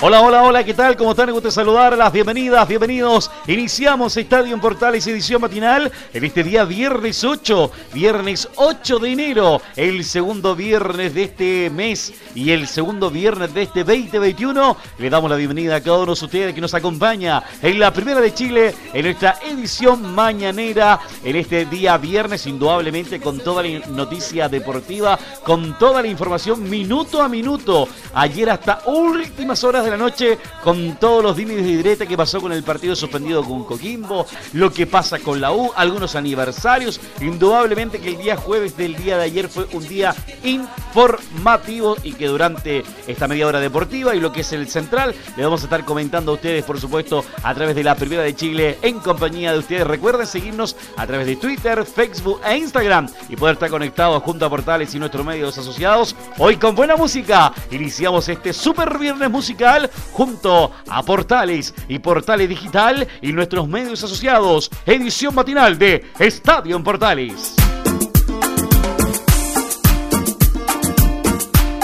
Hola, hola, hola, ¿qué tal? ¿Cómo están? Me gusta saludarlas. Bienvenidas, bienvenidos. Iniciamos Estadio en Portales edición matinal en este día viernes 8, viernes 8 de enero, el segundo viernes de este mes y el segundo viernes de este 2021. Le damos la bienvenida a cada uno de ustedes que nos acompaña en la primera de Chile en nuestra edición mañanera en este día viernes, indudablemente con toda la noticia deportiva, con toda la información minuto a minuto. Ayer hasta últimas horas de la noche, con todos los dimes y diretes que pasó con el partido suspendido con Coquimbo, lo que pasa con la U, algunos aniversarios. Indudablemente que el día jueves del día de ayer fue un día informativo y que durante esta media hora deportiva y lo que es el central, le vamos a estar comentando a ustedes, por supuesto, a través de la Primera de Chile en compañía de ustedes. Recuerden seguirnos a través de Twitter, Facebook e Instagram y poder estar conectados junto a Portales y nuestros asociados. Hoy con buena música iniciamos este super viernes musical junto a Portales y Portales Digital y nuestros medios asociados. Edición matinal de Estadio en Portales.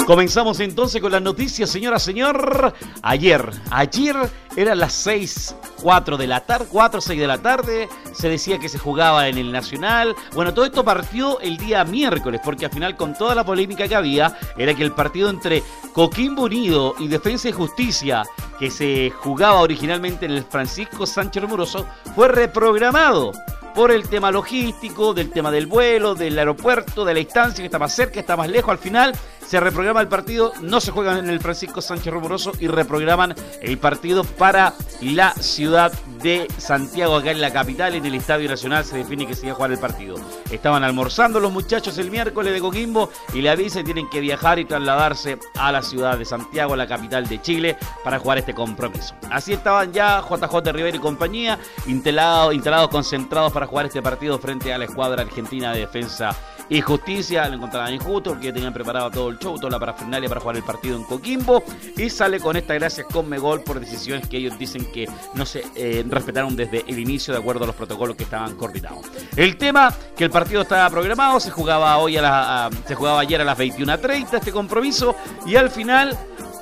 Comenzamos entonces con las noticias, señora, señor. Ayer, ayer eran las 6, 4 de la tarde, 4, 6 de la tarde. Se decía que se jugaba en el Nacional. Bueno, todo esto partió el día miércoles, porque al final, con toda la polémica que había, era que el partido entre Coquimbo Unido y Defensa y Justicia, que se jugaba originalmente en el Francisco Sánchez Moroso, fue reprogramado por el tema logístico, del tema del vuelo, del aeropuerto, de la instancia que está más cerca, está más lejos. Al final se reprograma el partido, no se juega en el Francisco Sánchez Rumoroso y reprograman el partido para la ciudad de Santiago, acá en la capital, en el Estadio Nacional se define que se iba a jugar el partido. Estaban almorzando los muchachos el miércoles de Coquimbo y le avisan que tienen que viajar y trasladarse a la ciudad de Santiago, la capital de Chile, para jugar este compromiso. Así estaban ya JJ Rivera y compañía, instalados, instalados concentrados para jugar este partido frente a la escuadra argentina de defensa y justicia. Lo encontraban injusto porque tenían preparado todo el show, toda la parafernalia para jugar el partido en Coquimbo. Y sale con esta gracia con Megol por decisiones que ellos dicen que no se eh, respetaron desde el inicio de acuerdo a los protocolos que estaban coordinados. El tema que el partido estaba programado, se jugaba hoy a la, se jugaba ayer a las 21.30 este compromiso y al final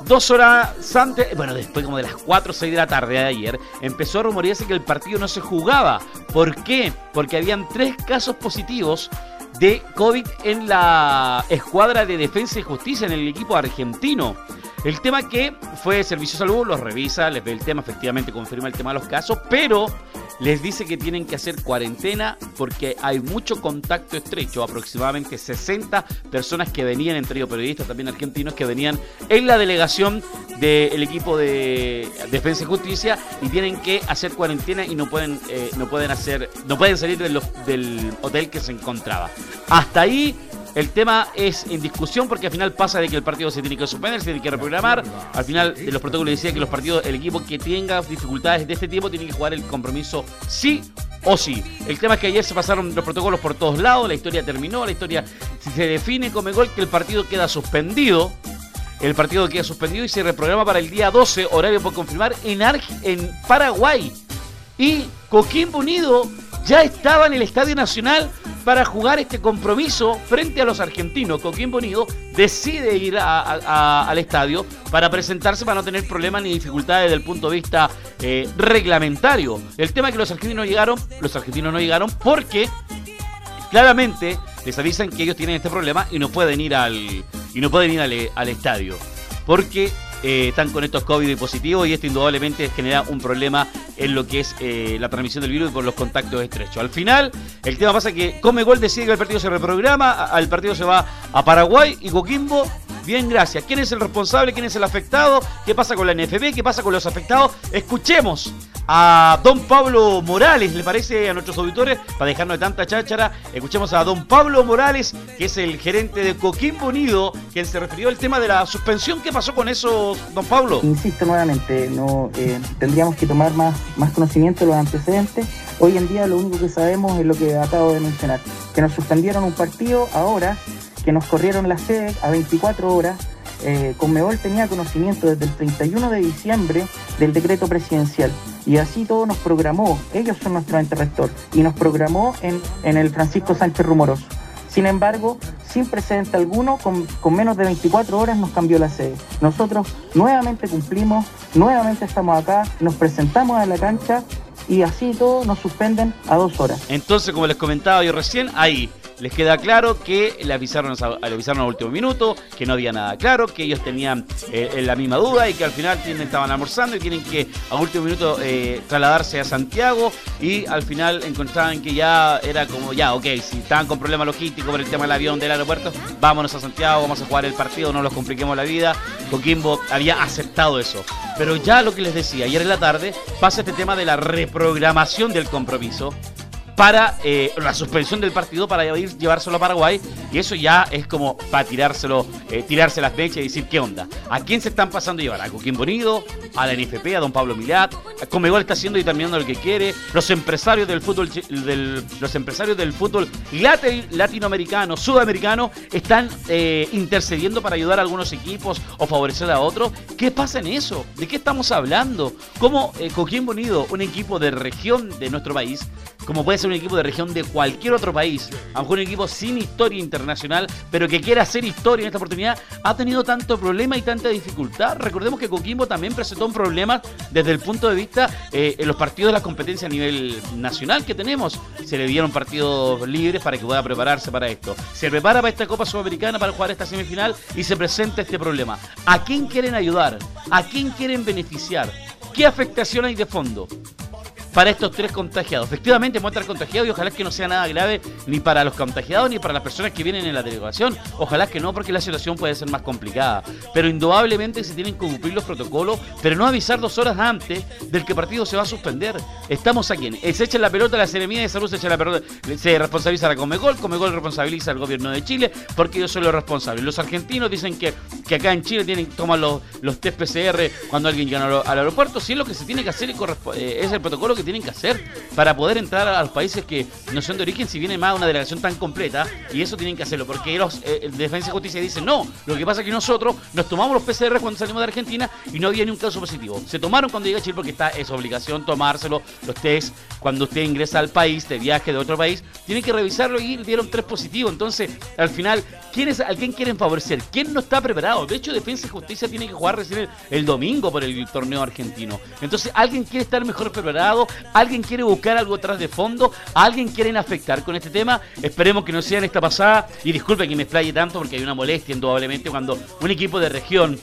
dos horas antes, bueno, después como de las 4 o 6 de la tarde de ayer, empezó a rumorearse que el partido no se jugaba. ¿Por qué? Porque habían tres casos positivos de COVID en la escuadra de defensa y justicia en el equipo argentino. El tema que fue Servicio de Salud, los revisa, les ve el tema, efectivamente confirma el tema de los casos, pero les dice que tienen que hacer cuarentena porque hay mucho contacto estrecho, aproximadamente 60 personas que venían, entre ellos periodistas también argentinos, que venían en la delegación del equipo de Defensa y Justicia y tienen que hacer cuarentena y no pueden, eh, no pueden hacer, no pueden salir del hotel que se encontraba. Hasta ahí el tema es en discusión porque al final pasa de que el partido se tiene que suspender, se tiene que reprogramar. Al final de los protocolos decía que los partidos, el equipo que tenga dificultades de este tipo tiene que jugar el compromiso sí o sí. El tema es que ayer se pasaron los protocolos por todos lados, la historia terminó, la historia se define como gol que el partido queda suspendido. El partido queda suspendido y se reprograma para el día 12, horario por confirmar, en, en Paraguay. Y Coquimbo Unido ya estaba en el Estadio Nacional para jugar este compromiso frente a los argentinos. Coquimbo Unido decide ir al estadio para presentarse para no tener problemas ni dificultades desde el punto de vista eh, reglamentario. El tema es que los argentinos llegaron, los argentinos no llegaron porque claramente les avisan que ellos tienen este problema y no pueden ir al y no pueden ir al, al estadio porque eh, están con estos COVID positivos y esto indudablemente genera un problema en lo que es eh, la transmisión del virus por los contactos estrechos. Al final, el tema pasa que Comegol decide que el partido se reprograma, el partido se va a Paraguay y Coquimbo Bien, gracias. ¿Quién es el responsable? ¿Quién es el afectado? ¿Qué pasa con la NFB? ¿Qué pasa con los afectados? Escuchemos a don Pablo Morales, ¿le parece a nuestros auditores? Para dejarnos de tanta cháchara, escuchemos a don Pablo Morales, que es el gerente de Coquimbo Unido, quien se refirió al tema de la suspensión. ¿Qué pasó con eso, don Pablo? Insisto nuevamente, no eh, tendríamos que tomar más, más conocimiento de los antecedentes. Hoy en día lo único que sabemos es lo que acabo de mencionar, que nos suspendieron un partido ahora, que nos corrieron la sede a 24 horas eh, Conmebol tenía conocimiento desde el 31 de diciembre del decreto presidencial y así todo nos programó, ellos son nuestro ente rector, y nos programó en, en el Francisco Sánchez Rumoroso. Sin embargo, sin precedente alguno, con, con, menos de 24 horas nos cambió la sede. Nosotros nuevamente cumplimos, nuevamente estamos acá, nos presentamos a la cancha y así todo nos suspenden a dos horas. Entonces, como les comentaba yo recién, ahí les queda claro que le avisaron, avisaron al último minuto, que no había nada claro, que ellos tenían eh, la misma duda y que al final estaban almorzando y tienen que a último minuto eh, trasladarse a Santiago y al final encontraban que ya era como, ya, ok, si estaban con problemas logísticos por el tema del avión del aeropuerto, vámonos a Santiago, vamos a jugar el partido, no los compliquemos la vida. Coquimbo había aceptado eso. Pero ya lo que les decía, ayer en la tarde pasa este tema de la reprogramación del compromiso para eh, la suspensión del partido para ir llevárselo a Paraguay y eso ya es como para tirárselo, eh, tirarse las mechas y decir qué onda. ¿A quién se están pasando a llevar? ¿A Coquín Bonido? ¿A la NFP? ¿A don Pablo Milat? Comegol está haciendo y terminando lo que quiere. Los empresarios del fútbol los empresarios del fútbol latinoamericano, sudamericano están eh, intercediendo para ayudar a algunos equipos o favorecer a otros. ¿Qué pasa en eso? ¿De qué estamos hablando? ¿Cómo Coquín Bonido, un equipo de región de nuestro país, como puede ser un equipo de región de cualquier otro país, a lo mejor un equipo sin historia internacional, pero que quiera hacer historia en esta oportunidad, ha tenido tanto problema y tanta dificultad. Recordemos que Coquimbo también presentó un problema desde el punto de vista eh, en los partidos de la competencia a nivel nacional que tenemos. Se le dieron partidos libres para que pueda prepararse para esto. Se prepara para esta Copa Sudamericana para jugar esta semifinal y se presenta este problema. ¿A quién quieren ayudar? ¿A quién quieren beneficiar? ¿Qué afectación hay de fondo? Para estos tres contagiados. Efectivamente, estar contagiados y ojalá que no sea nada grave ni para los contagiados ni para las personas que vienen en la delegación. Ojalá que no, porque la situación puede ser más complicada. Pero indudablemente se tienen que cumplir los protocolos, pero no avisar dos horas antes del que partido se va a suspender. Estamos aquí. Se echa la pelota, la Seremía de Salud se echa la pelota, se responsabiliza la Comegol, Comegol responsabiliza al gobierno de Chile, porque yo soy los responsables. Los argentinos dicen que, que acá en Chile tienen toman los, los test PCR cuando alguien llega al aeropuerto. Si es lo que se tiene que hacer y eh, es el protocolo que tienen que hacer para poder entrar a los países que no son de origen si viene más una delegación tan completa y eso tienen que hacerlo porque los eh, Defensa y Justicia dicen no, lo que pasa es que nosotros nos tomamos los PCR cuando salimos de Argentina y no había ni un caso positivo. Se tomaron cuando llega Chile porque está es obligación tomárselo los test cuando usted ingresa al país de viaje de otro país, tienen que revisarlo y dieron tres positivos. Entonces, al final, ¿quién es, ¿a quién quieren favorecer? ¿Quién no está preparado? De hecho, Defensa y Justicia tiene que jugar recién el, el domingo por el torneo argentino. Entonces, alguien quiere estar mejor preparado, alguien quiere buscar algo atrás de fondo, alguien quieren afectar con este tema. Esperemos que no sea en esta pasada. Y disculpe que me explaye tanto porque hay una molestia indudablemente cuando un equipo de región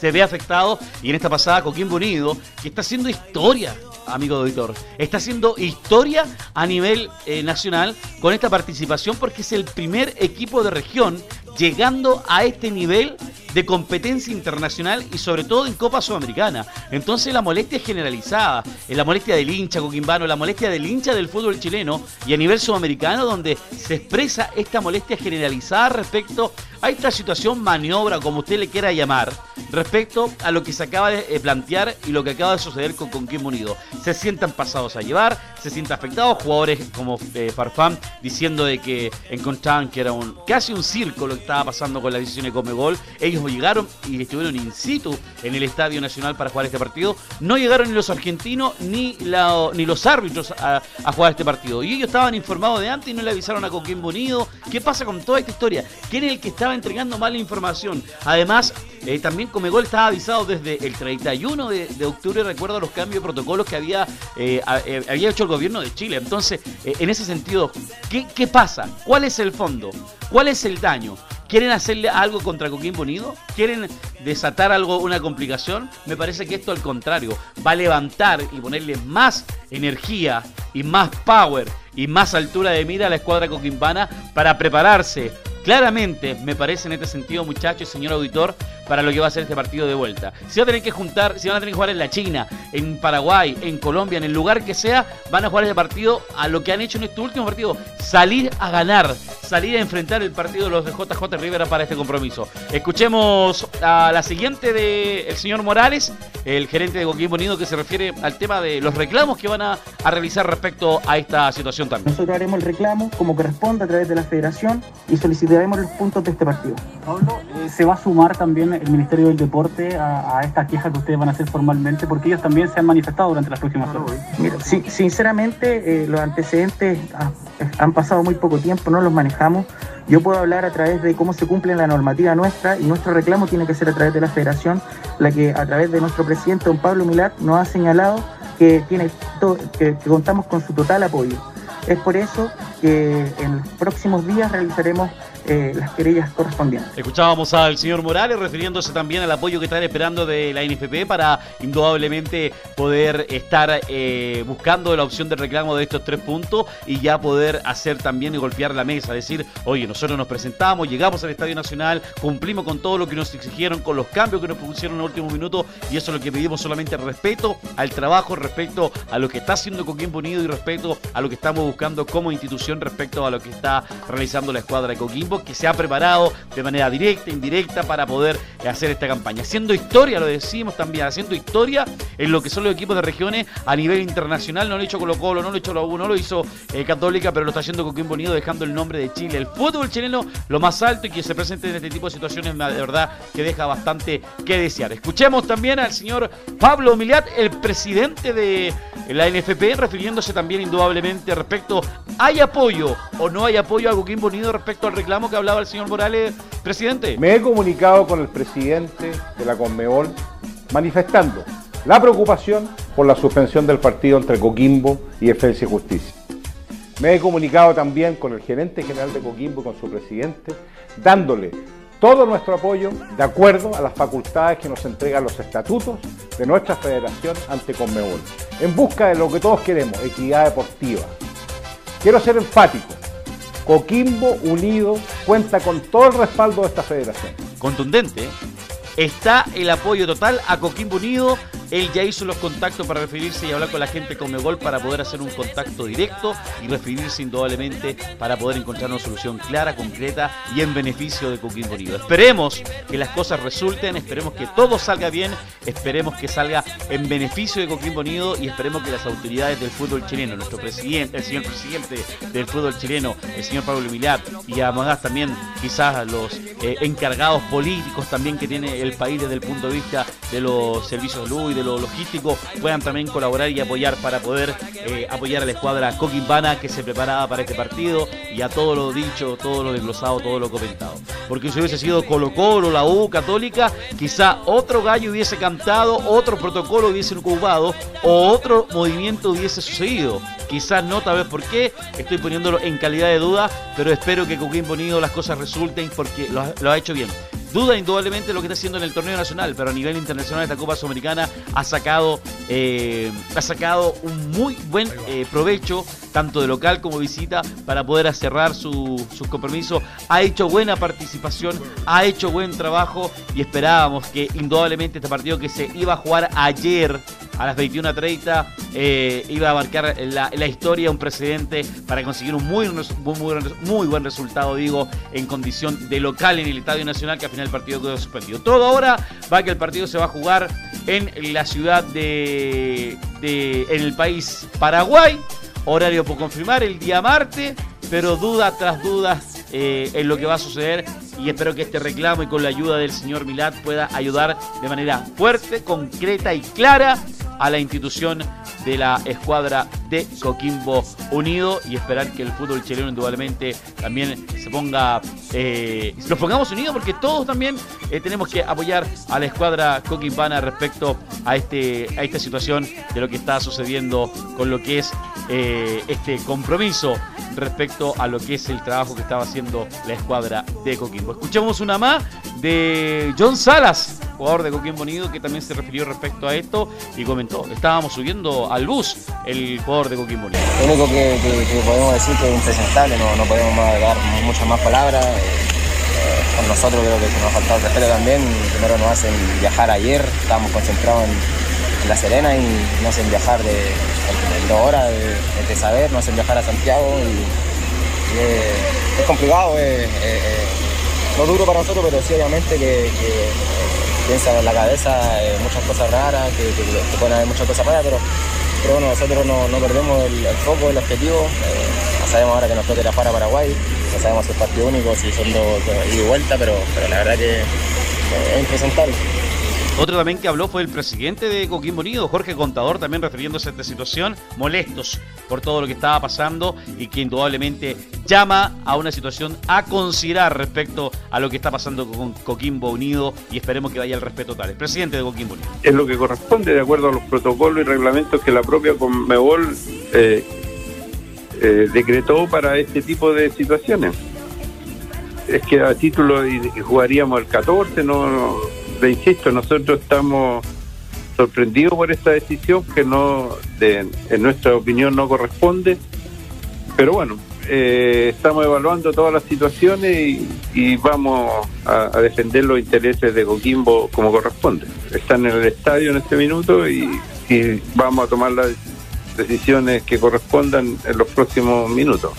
se ve afectado y en esta pasada Coquimbo Unido, que está haciendo historia, amigo de auditor, está haciendo historia a nivel eh, nacional con esta participación porque es el primer equipo de región llegando a este nivel de competencia internacional y sobre todo en Copa Sudamericana. Entonces la molestia es generalizada, es la molestia del hincha coquimbano, la molestia del hincha del fútbol chileno y a nivel sudamericano donde se expresa esta molestia generalizada respecto a esta situación maniobra, como usted le quiera llamar, respecto a lo que se acaba de eh, plantear y lo que acaba de suceder con Coquimbo Unido. Se sientan pasados a llevar, se sientan afectados, jugadores como eh, Farfán diciendo de que encontraban que era un casi un circo lo que estaba pasando con la decisión de Comegol. Ellos llegaron y estuvieron in situ en el Estadio Nacional para jugar este partido. No llegaron ni los argentinos ni, ni los árbitros a, jugar este partido. Y ellos estaban informados de antes y no le avisaron a Coquimbo Unido. ¿Qué pasa con toda esta historia? ¿Quién es el que estaba entregando mala información. Además, eh, también Comegol estaba avisado desde el 31 de, octubre, recuerdo los cambios de protocolos que había, eh, eh, había hecho el gobierno de Chile. Entonces, en ese sentido, ¿qué, ¿qué pasa? ¿Cuál es el fondo? ¿Cuál es el daño? ¿Quieren hacerle algo contra Coquimbo Unido? ¿Quieren desatar algo, una complicación? Me parece que esto al contrario va a levantar y ponerle más energía y más power y más altura de mira a la escuadra coquimbana para prepararse Claramente, me parece en este sentido, muchachos señor auditor, para lo que va a ser este partido de vuelta. Si van a tener que juntar, si van a tener que jugar en la China, en Paraguay, en Colombia, en el lugar que sea, van a jugar este partido a lo que han hecho en este último partido, salir a ganar, salir a enfrentar el partido de los de JJ Rivera para este compromiso. Escuchemos a la siguiente del señor Morales, el gerente de Coquimbo Unido, que se refiere al tema de los reclamos que van a, a realizar respecto a esta situación también. Nosotros haremos el reclamo como corresponde a través de la federación y solicitaremos los puntos de este partido. Pablo, eh, ¿se va a sumar también el Ministerio del Deporte a, a esta queja que ustedes van a hacer formalmente? Porque ellos también se han manifestado durante las próximas horas. Mira, sí, sinceramente, eh, los antecedentes ah, han pasado muy poco tiempo, no los manejamos. Yo puedo hablar a través de cómo se cumple la normativa nuestra y nuestro reclamo tiene que ser a través de la federación, la que a través de nuestro presidente, don Pablo Milat, nos ha señalado que, tiene que contamos con su total apoyo. Es por eso que en los próximos días realizaremos eh, las querellas correspondientes. Escuchábamos al señor Morales refiriéndose también al apoyo que están esperando de la NFP para indudablemente poder estar eh, buscando la opción de reclamo de estos tres puntos y ya poder hacer también y golpear la mesa, decir, oye, nosotros nos presentamos, llegamos al Estadio Nacional, cumplimos con todo lo que nos exigieron, con los cambios que nos pusieron en el último minuto y eso es lo que pedimos solamente respeto al trabajo, respeto a lo que está haciendo Coquimbo Unido y respeto a lo que estamos buscando como institución respecto a lo que está realizando la escuadra de Coquimbo, que se ha preparado de manera directa, indirecta, para poder hacer esta campaña. Haciendo historia, lo decimos también, haciendo historia en lo que son los equipos de regiones a nivel internacional. No lo hecho Colo Colo, no lo hecho la U, no lo hizo eh, Católica, pero lo está haciendo Coquimbo Unido, dejando el nombre de Chile. El fútbol chileno lo más alto y que se presente en este tipo de situaciones, de verdad, que deja bastante que desear. Escuchemos también al señor Pablo Miliat, el presidente de la NFP, refiriéndose también indudablemente respecto, ¿hay apoyo o no hay apoyo a Coquimbo Unido respecto al reclamo que hablaba el señor Morales, presidente? Me he comunicado con el presidente de la Conmebol manifestando la preocupación por la suspensión del partido entre Coquimbo y Defensa y Justicia. Me he comunicado también con el gerente general de Coquimbo y con su presidente, dándole todo nuestro apoyo de acuerdo a las facultades que nos entregan los estatutos de nuestra federación ante Conmebol, en busca de lo que todos queremos, equidad deportiva. Quiero ser enfático, Coquimbo Unido cuenta con todo el respaldo de esta federación. contundente. Está el apoyo total a Coquimbo Unido. Él ya hizo los contactos para referirse y hablar con la gente con Megol para poder hacer un contacto directo y referirse indudablemente para poder encontrar una solución clara, concreta y en beneficio de Coquimbo Unido. Esperemos que las cosas resulten, esperemos que todo salga bien, esperemos que salga en beneficio de Coquimbo Unido y esperemos que las autoridades del fútbol chileno, nuestro presidente, el señor presidente del fútbol chileno, el señor Pablo Milat y además también quizás los eh, encargados políticos también que tiene el país desde el punto de vista de los servicios de luz y de lo logístico puedan también colaborar y apoyar para poder eh, apoyar a la escuadra coquimbana que se preparaba para este partido y a todo lo dicho, todo lo desglosado, todo lo comentado. Porque si hubiese sido Colo Colo, la U Católica, quizá otro gallo hubiese cantado, otro protocolo hubiese ocupado o otro movimiento hubiese sucedido. Quizás no, tal vez por qué, estoy poniéndolo en calidad de duda, pero espero que Coquimbo Unido las cosas resulten porque lo ha hecho bien. Duda indudablemente lo que está haciendo en el torneo nacional, pero a nivel internacional esta Copa Sudamericana ha sacado, eh, ha sacado un muy buen eh, provecho, tanto de local como visita, para poder cerrar su- sus compromisos. Ha hecho buena participación, ha hecho buen trabajo y esperábamos que indudablemente este partido que se iba a jugar ayer a las 21.30 eh, iba a marcar la, la historia, un precedente para conseguir un muy, muy, muy, buen resultado, digo, en condición de local en el Estadio Nacional, que al final el partido quedó suspendido. Todo ahora va que el partido se va a jugar en la ciudad de, de- en el país Paraguay, horario por confirmar, el día martes, pero duda tras duda eh, en lo que va a suceder y espero que este reclamo y con la ayuda del señor Milat pueda ayudar de manera fuerte, concreta y clara a la institución de la escuadra de Coquimbo Unido y esperar que el fútbol chileno indudablemente también se ponga, eh, nos pongamos unidos porque todos también eh, tenemos que apoyar a la escuadra coquimbana respecto a, este, a esta situación de lo que está sucediendo con lo que es eh, este compromiso respecto a lo que es el trabajo que estaba haciendo la escuadra de Coquimbo. Escuchamos una más de John Salas, jugador de Coquimbo Unido, que también se refirió respecto a esto y comentó, estábamos subiendo al bus el jugador de Coquimbo Unido. Lo único que, podemos decir que es impresentable, no, no podemos dar muchas más palabras. Eh, con nosotros creo que nos ha faltado el respeto también. Primero nos hacen viajar ayer, estábamos concentrados en, La Serena y nos hacen viajar de, de dos horas de, saber, nos hacen viajar a Santiago y, es, complicado, es, no duro para nosotros, pero sí obviamente que, eh, piensa en la cabeza eh, muchas cosas raras, que, que- que pueden haber muchas cosas raras, pero, pero bueno, nosotros no, no perdemos el, foco, el objetivo. eh, sabemos ahora que nos toca ir a jugar a Paraguay, no sabemos si es partido único, si son dos ida y vuelta, pero, pero la verdad que eh, es impresentable. Otro también que habló fue el presidente de Coquimbo Unido, Jorge Contador, también refiriéndose a esta situación, molestos por todo lo que estaba pasando y que indudablemente llama a una situación a considerar respecto a lo que está pasando con Coquimbo Unido y esperemos que vaya el respeto tal. El presidente de Coquimbo Unido. es lo que corresponde de acuerdo a los protocolos y reglamentos que la propia Conmebol eh, eh, decretó para este tipo de situaciones. Es que a título y, jugaríamos el 14, no, no, le insisto, nosotros estamos sorprendidos por esta decisión que no, de- en nuestra opinión no corresponde, pero bueno, eh, estamos evaluando todas las situaciones y, y vamos a, defender los intereses de Coquimbo como corresponde. Están en el estadio en este minuto y, y vamos a tomar las decisiones que correspondan en los próximos minutos.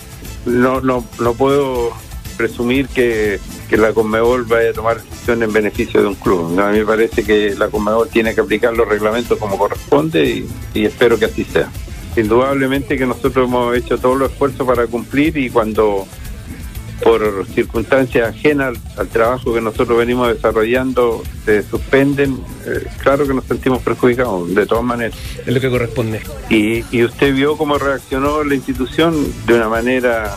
No, no, no puedo presumir que, que la Conmebol vaya a tomar decisiones en beneficio de un club. No, a mí me parece que la Conmebol tiene que aplicar los reglamentos como corresponde y, y espero que así sea. Indudablemente que nosotros hemos hecho todos los esfuerzos para cumplir y cuando por circunstancias ajenas al, al trabajo que nosotros venimos desarrollando se suspenden, eh, claro que nos sentimos perjudicados, de todas maneras. Es lo que corresponde. Y, y usted vio cómo reaccionó la institución de una manera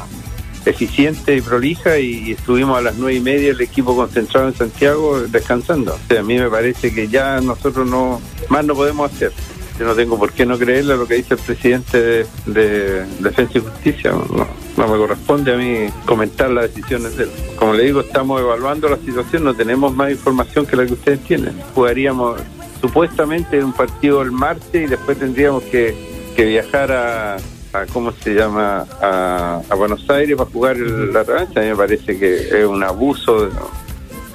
eficiente y prolija y, estuvimos a las nueve y media el equipo concentrado en Santiago descansando. O sea, a mí me parece que ya nosotros no más no podemos hacer. Yo no tengo por qué no creerle a lo que dice el presidente de, de Defensa y Justicia. No, no me corresponde a mí comentar las decisiones de él. Como le digo, estamos evaluando la situación, no tenemos más información que la que ustedes tienen. Jugaríamos supuestamente un partido el martes y después tendríamos que, que viajar a, ¿cómo se llama? A, a Buenos Aires para jugar la revancha. A mí me parece que es un abuso.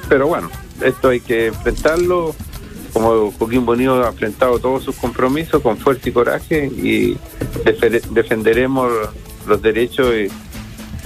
pero bueno, esto hay que enfrentarlo. Como Coquimbo Unido ha enfrentado todos sus compromisos con fuerza y coraje y defe- defenderemos los derechos y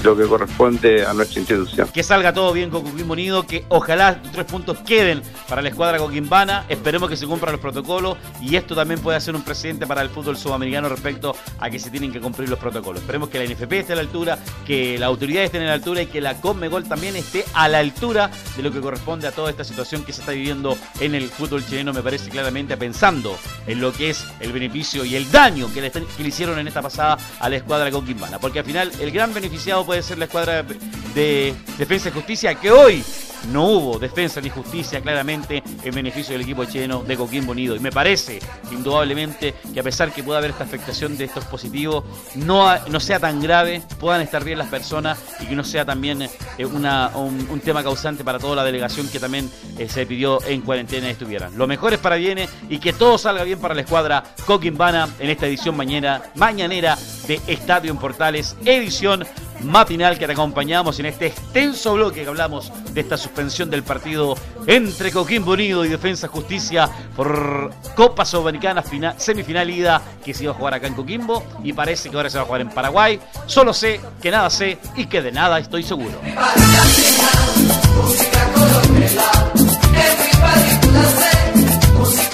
lo que corresponde a nuestra institución. Que salga todo bien con Coquimbo Unido, que ojalá tres puntos queden para la escuadra coquimbana. Esperemos que se cumplan los protocolos y esto también puede ser un precedente para el fútbol sudamericano respecto a que se tienen que cumplir los protocolos. Esperemos que la NFP esté a la altura, que las autoridades estén a la altura y que la Conmebol también esté a la altura de lo que corresponde a toda esta situación que se está viviendo en el fútbol chileno, me parece claramente pensando en lo que es el beneficio y el daño que le, que le hicieron en esta pasada a la escuadra coquimbana. Porque al final el gran beneficiado puede ser la escuadra de, de Defensa y Justicia, que hoy no hubo defensa ni justicia claramente en beneficio del equipo chileno de Coquimbo Unido. Y me parece, indudablemente, que a pesar que pueda haber esta afectación de estos positivos, no, no sea tan grave, puedan estar bien las personas y que no sea también eh, una, un, tema causante para toda la delegación que también eh, se pidió en cuarentena estuvieran. Lo mejor es para bienes y que todo salga bien para la escuadra Coquimbana en esta edición mañana, mañanera de Estadio en Portales, edición matinal que te acompañamos en este extenso bloque que hablamos de esta suspensión del partido entre Coquimbo Unido y Defensa Justicia por Copa Sudamericana final, semifinal ida que se iba a jugar acá en Coquimbo y parece que ahora se va a jugar en Paraguay. Solo sé que nada sé y que de nada estoy seguro.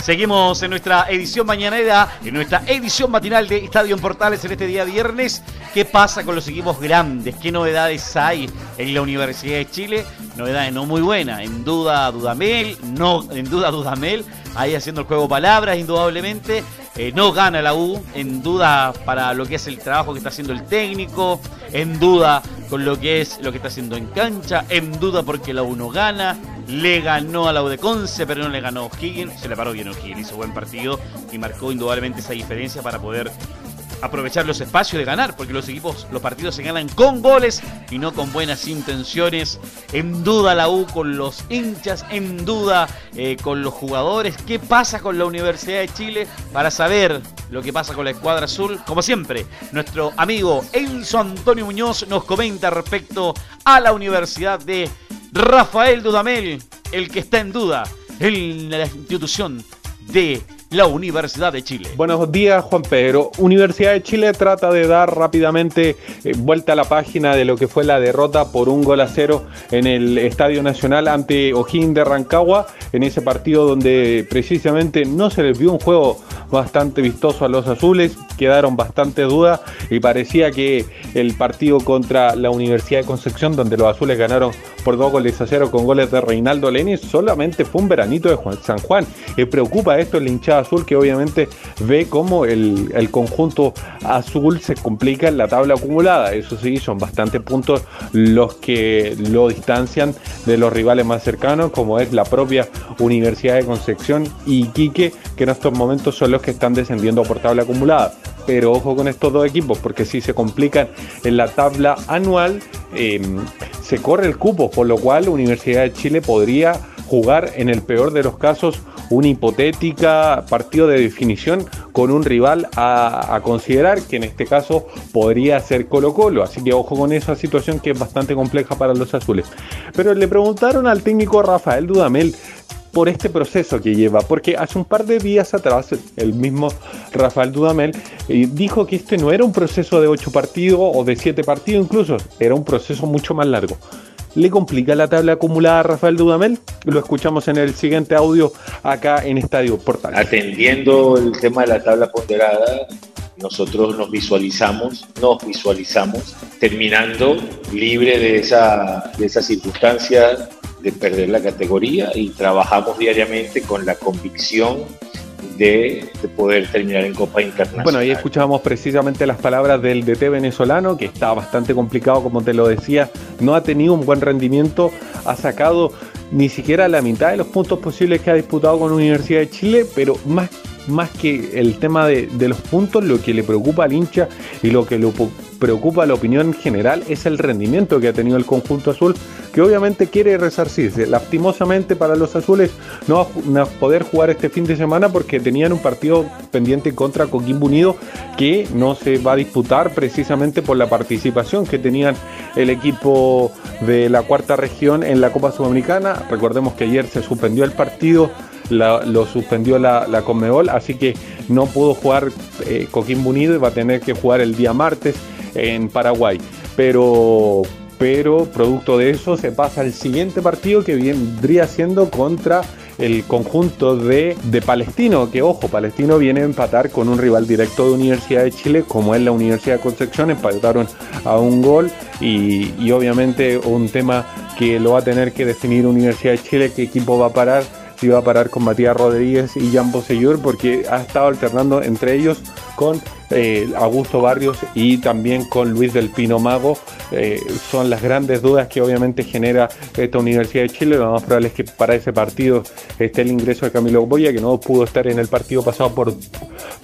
Seguimos en nuestra edición mañanera, en nuestra edición matinal de Estadio en Portales en este día viernes. ¿Qué pasa con los equipos grandes? ¿Qué novedades hay en la Universidad de Chile? Novedades no muy buenas. En duda Dudamel, no, en duda Dudamel, ahí haciendo el juego palabras, indudablemente. Eh, no gana la U, en duda para lo que es el trabajo que está haciendo el técnico, en duda con lo que es lo que está haciendo en cancha, en duda porque la U no gana, le ganó a la U de Conce, pero no le ganó O'Higgins, se le paró bien O'Higgins, hizo buen partido y marcó indudablemente esa diferencia para poder aprovechar los espacios de ganar, porque los equipos, los partidos se ganan con goles y no con buenas intenciones. En duda la U con los hinchas, en duda eh, con los jugadores. ¿Qué pasa con la Universidad de Chile? Para saber lo que pasa con la escuadra azul, como siempre, nuestro amigo Enzo Antonio Muñoz nos comenta respecto a la Universidad de Rafael Dudamel, el que está en duda en la institución de la Universidad de Chile. Buenos días, Juan Pedro. Universidad de Chile trata de dar rápidamente eh, vuelta a la página de lo que fue la derrota por un gol a cero en el Estadio Nacional ante O'Higgins de Rancagua, en ese partido donde precisamente no se les vio un juego bastante vistoso a los azules, quedaron bastante dudas y parecía que el partido contra la Universidad de Concepción, donde los azules ganaron por dos goles a cero con goles de Reinaldo Lenis, solamente fue un veranito de San Juan. Y preocupa esto en la hinchada azul que obviamente ve cómo el, el, conjunto azul se complica en la tabla acumulada. Eso sí, son bastantes puntos los que lo distancian de los rivales más cercanos, como es la propia Universidad de Concepción y Quique, que en estos momentos son los que están descendiendo por tabla acumulada. Pero ojo con estos dos equipos, porque si se complican en la tabla anual, eh, se corre el cupo, por lo cual Universidad de Chile podría jugar en el peor de los casos una hipotética partido de definición con un rival a, a, considerar, que en este caso podría ser Colo Colo. Así que ojo con esa situación que es bastante compleja para los azules. Pero le preguntaron al técnico Rafael Dudamel por este proceso que lleva, porque hace un par de días atrás el mismo Rafael Dudamel eh, dijo que este no era un proceso de ocho partidos o de siete partidos incluso, era un proceso mucho más largo. ¿Le complica la tabla acumulada a Rafael Dudamel? Lo escuchamos en el siguiente audio acá en Estadio Portal. Atendiendo el tema de la tabla ponderada, nosotros nos visualizamos, nos visualizamos terminando libre de esa, de esa circunstancia de perder la categoría y trabajamos diariamente con la convicción de, de, poder terminar en Copa Internacional. Bueno, ahí escuchábamos precisamente las palabras del DT venezolano, que está bastante complicado, como te lo decía, no ha tenido un buen rendimiento, ha sacado ni siquiera la mitad de los puntos posibles que ha disputado con la Universidad de Chile, pero más, más que el tema de, los puntos, lo que le preocupa al hincha y lo que lo preocupa a la opinión general es el rendimiento que ha tenido el conjunto azul, que obviamente quiere resarcirse. Lastimosamente para los azules no va a poder jugar este fin de semana porque tenían un partido pendiente contra Coquimbo Unido que no se va a disputar precisamente por la participación que tenían el equipo de la cuarta región en la Copa Sudamericana. Recordemos que ayer se suspendió el partido. Lo suspendió la, la Conmebol, así que no pudo jugar eh, Coquimbo Unido y va a tener que jugar el día martes en Paraguay. Pero, pero producto de eso se pasa al siguiente partido que vendría siendo contra el conjunto de, de, Palestino, que ojo, Palestino viene a empatar con un rival directo de Universidad de Chile, como es la Universidad de Concepción, empataron a un gol y, y obviamente un tema que lo va a tener que definir Universidad de Chile, qué equipo va a parar si va a parar con Matías Rodríguez y Jan Bosellur porque ha estado alternando entre ellos con eh, Augusto Barrios y también con Luis del Pino Mago. Eh, son las grandes dudas que obviamente genera esta Universidad de Chile. Lo más probable es que para ese partido esté el ingreso de Camilo Boya, que no pudo estar en el partido pasado por,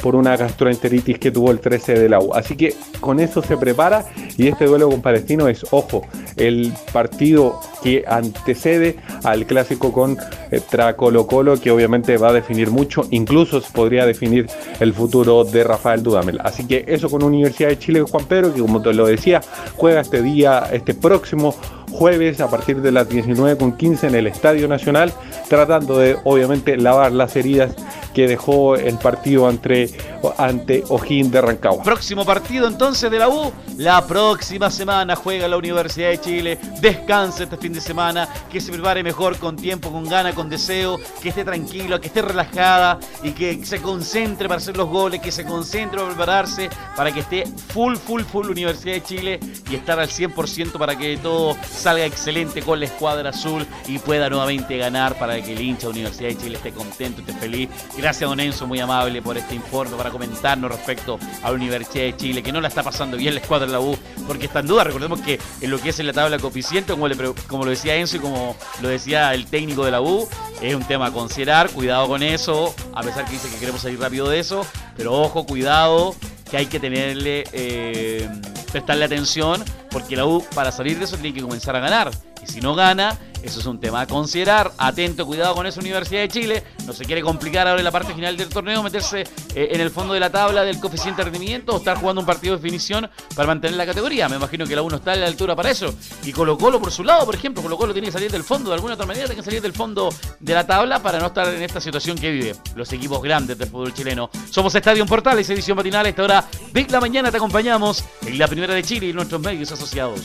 por una gastroenteritis que tuvo el 13 de la U. Así que con eso se prepara y este duelo con Palestino es, ojo, el partido que antecede al clásico con eh, Colo Colo, que obviamente va a definir mucho, incluso podría definir el futuro de Rafael Dudamel. Así que eso con Universidad de Chile Juan Pedro, que como te lo decía, juega este día, este próximo jueves a partir de las 19.15 en el Estadio Nacional, tratando de obviamente lavar las heridas que dejó el partido entre, ante O'Higgins de Rancagua. Próximo partido entonces de la U, la próxima semana juega la Universidad de Chile, descanse este fin de semana, que se prepare mejor con tiempo, con gana, con deseo, que esté tranquila, que esté relajada y que se concentre para hacer los goles, que se concentre para prepararse, para que esté full, full, full Universidad de Chile y estar al 100% para que todo salga excelente con la escuadra azul y pueda nuevamente ganar para que el hincha Universidad de Chile esté contento, esté feliz. Gracias, don Enzo, muy amable por este informe, para comentarnos respecto a la Universidad de Chile, que no la está pasando bien la escuadra de la U, porque está en duda. Recordemos que en lo que es en la tabla coeficiente, como, como lo decía Enzo y como lo decía el técnico de la U, es un tema a considerar. Cuidado con eso, a pesar que dice que queremos salir rápido de eso, pero ojo, cuidado, que hay que tenerle, eh, prestarle atención, porque la U para salir de eso tiene que comenzar a ganar. Si no gana, Eso es un tema a considerar. Atento, cuidado con esa Universidad de Chile. No se quiere complicar ahora en la parte final del torneo, meterse eh, en el fondo de la tabla del coeficiente de rendimiento o estar jugando un partido de definición para mantener la categoría. Me imagino que la 1 está a la altura para eso. Y Colo Colo por su lado, por ejemplo, Colo Colo tiene que salir del fondo, de alguna otra manera tiene que salir del fondo de la tabla para no estar en esta situación que vive los equipos grandes del fútbol chileno. Somos Estadio Portales, edición matinal. Esta hora, Big la mañana, te acompañamos en la primera de Chile y nuestros medios asociados.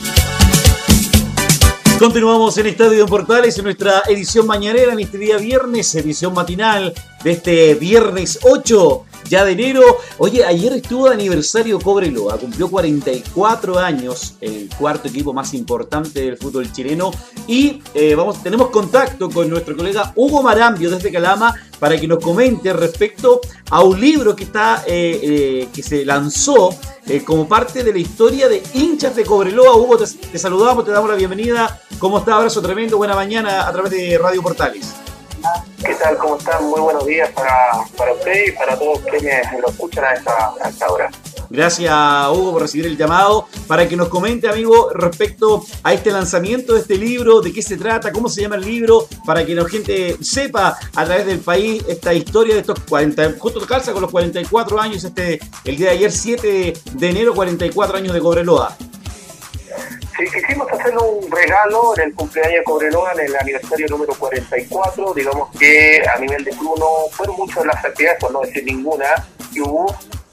Continuamos en Estadio Portales en nuestra edición mañanera en este día viernes, edición matinal de este viernes 8 ya de enero. Oye, ayer estuvo de aniversario Cobreloa, cumplió 44 años, el cuarto equipo más importante del fútbol chileno. Y eh, vamos, tenemos contacto con nuestro colega Hugo Marambio desde Calama para que nos comente respecto a un libro que está eh, eh, que se lanzó como parte de la historia de hinchas de Cobreloa. Hugo, te, te saludamos, te damos la bienvenida. ¿Cómo está? Abrazo tremendo, buena mañana a través de Radio Portales. ¿Qué tal? ¿Cómo están? Muy buenos días para, para usted y para todos quienes lo escuchan a esta, a esta hora. Gracias, Hugo, por recibir el llamado. Para que nos comente, amigo, respecto a este lanzamiento de este libro, de qué se trata, cómo se llama el libro, para que la gente sepa a través del país esta historia de estos 40, justo calza con los 44 años, este el día de ayer, 7 de enero, 44 años de Cobreloa. Sí, quisimos hacer un regalo en el cumpleaños de Cobreloa, en el aniversario número 44. Digamos que a nivel de club no fueron muchas las actividades, por no decir ninguna, que hubo,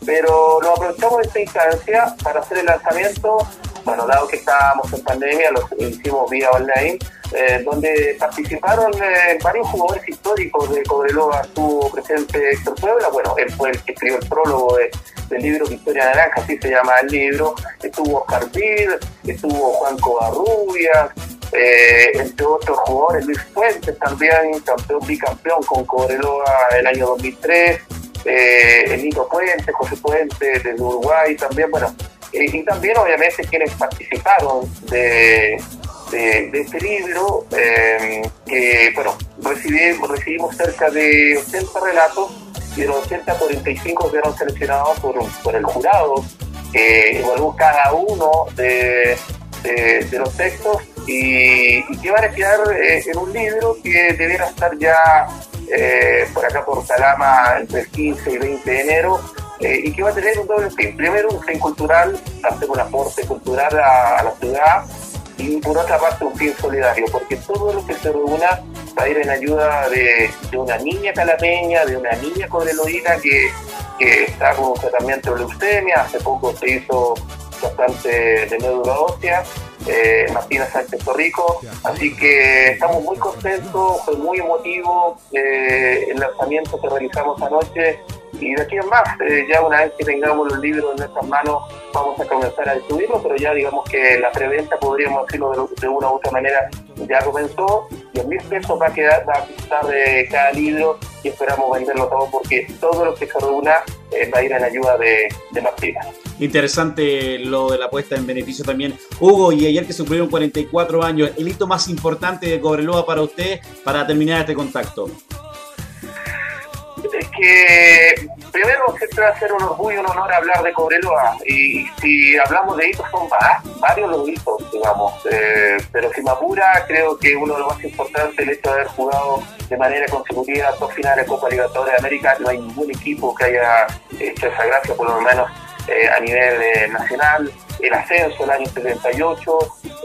pero nos aprovechamos de esta instancia para hacer el lanzamiento. Bueno, dado que estábamos en pandemia, lo hicimos vía online, eh, donde participaron eh, varios jugadores históricos de Cobreloa. Estuvo presente Héctor Puebla, bueno, él fue el que escribió el prólogo de del libro Victoria Naranja, así se llama el libro, estuvo Oscar Pir, estuvo Juan Covarrubias, eh, entre otros jugadores, Luis Fuentes también, campeón, bicampeón con Cobreloa el año 2003, eh, el Nito Puente, José Puente de Uruguay también, bueno, y también obviamente quienes participaron de, de, este libro, que bueno, recibimos, recibimos cerca de 80 relatos y de los 80, 45 fueron seleccionados por, por el jurado, que evaluó cada uno de, de, los textos y, que van a quedar eh, en un libro que debiera estar ya eh, por acá por Salama entre el 15 y 20 de enero eh, y que va a tener un doble fin. Primero, un fin cultural, hacer un aporte cultural a la ciudad y por otra parte un fin solidario, porque todo lo que se reúna va a ir en ayuda de, una niña calameña, de una niña cobreloína que, que está con un tratamiento de leucemia, hace poco se hizo bastante de médula ósea, eh, Martina Sánchez Torrico, así que estamos muy contentos, fue muy emotivo eh, el lanzamiento que realizamos anoche y de aquí en más, eh, ya una vez que tengamos los libros en nuestras manos, vamos a comenzar a distribuirlos, pero ya digamos que la preventa, podríamos decirlo de, una u otra manera, ya comenzó. y en mil pesos va a quedar, va a costar de cada libro y esperamos venderlo todo porque todo lo que se reúna eh, va a ir en ayuda de, de Martina. Interesante lo de la apuesta en beneficio también. Hugo, y ayer que se cumplieron 44 años, el hito más importante de Cobreloa para usted para terminar este contacto que primero siempre va a ser un orgullo y un honor hablar de Cobreloa. Y si hablamos de hitos son varios los hitos, digamos, eh, pero si me apura creo que uno de los más importantes el hecho de haber jugado de manera consecutiva dos finales Copa Libertadores de América, no hay ningún equipo que haya hecho esa gracia por lo menos eh, a nivel eh, nacional, el ascenso el año 78,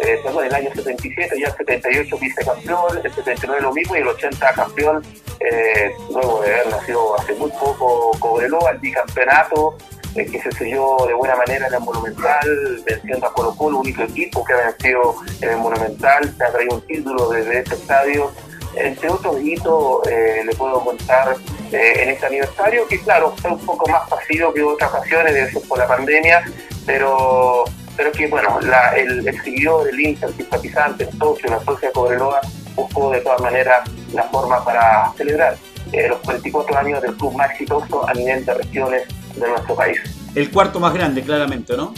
eh, perdón, el año 77, ya el 78 vicecampeón, el 79 lo mismo y el 80 campeón, eh, luego de haber nacido hace muy poco Cobreloa, el bicampeonato, eh, que se selló de buena manera en el Monumental, venciendo a Colo Colo, único equipo que ha vencido en el Monumental, se ha traído un título desde este estadio. Entre otros hitos, le puedo contar en este aniversario, que claro, fue un poco más pasivo que otras ocasiones, de por la pandemia, pero pero que bueno, el, el, seguidor, el hincha, el simpatizante, el socio, la socia Cobreloa buscó de todas maneras la forma para celebrar eh, los 44 años del club más exitoso a nivel de regiones de nuestro país. El cuarto más grande, claramente, ¿no?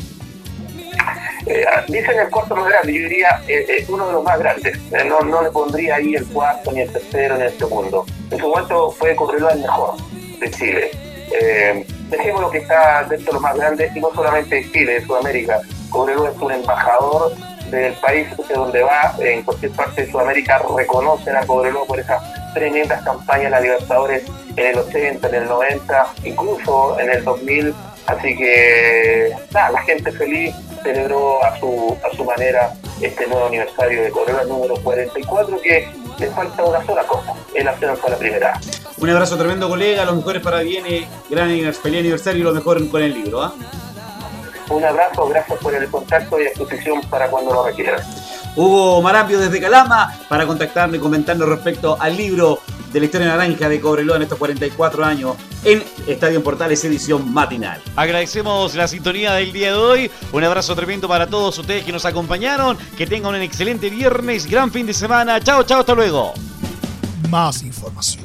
Eh, dicen el cuarto más grande, yo diría eh, uno de los más grandes. no, no le pondría ahí el cuarto, ni el tercero, ni el segundo. En su momento fue Cobreloa el mejor de Chile. Dejemos lo que está dentro de los más grandes, y no solamente de Chile, de Sudamérica, Cobreloa es un embajador del país de donde va, en cualquier parte de Sudamérica, reconocen a Cobreloa por esas tremendas campañas la Libertadores en el 80, en el 90, incluso en el 2000. Así que nada, la gente feliz celebró a su, a su manera este nuevo aniversario de Cobreloa número 44 que le falta una sola cosa, el ascenso a la primera. Un abrazo tremendo, colega. Los mejores para viene. Gran feliz aniversario y lo mejor con el libro. ¿ah? Un abrazo, gracias por el contacto y exposición para cuando lo requieran. Hugo Marambio desde Calama para contactarme y comentarnos respecto al libro de la historia naranja de Cobreloa en estos 44 años en Estadio en Portales edición matinal. Agradecemos la sintonía del día de hoy. Un abrazo tremendo para todos ustedes que nos acompañaron. Que tengan un excelente viernes, gran fin de semana. Chao, chao, hasta luego. Más información,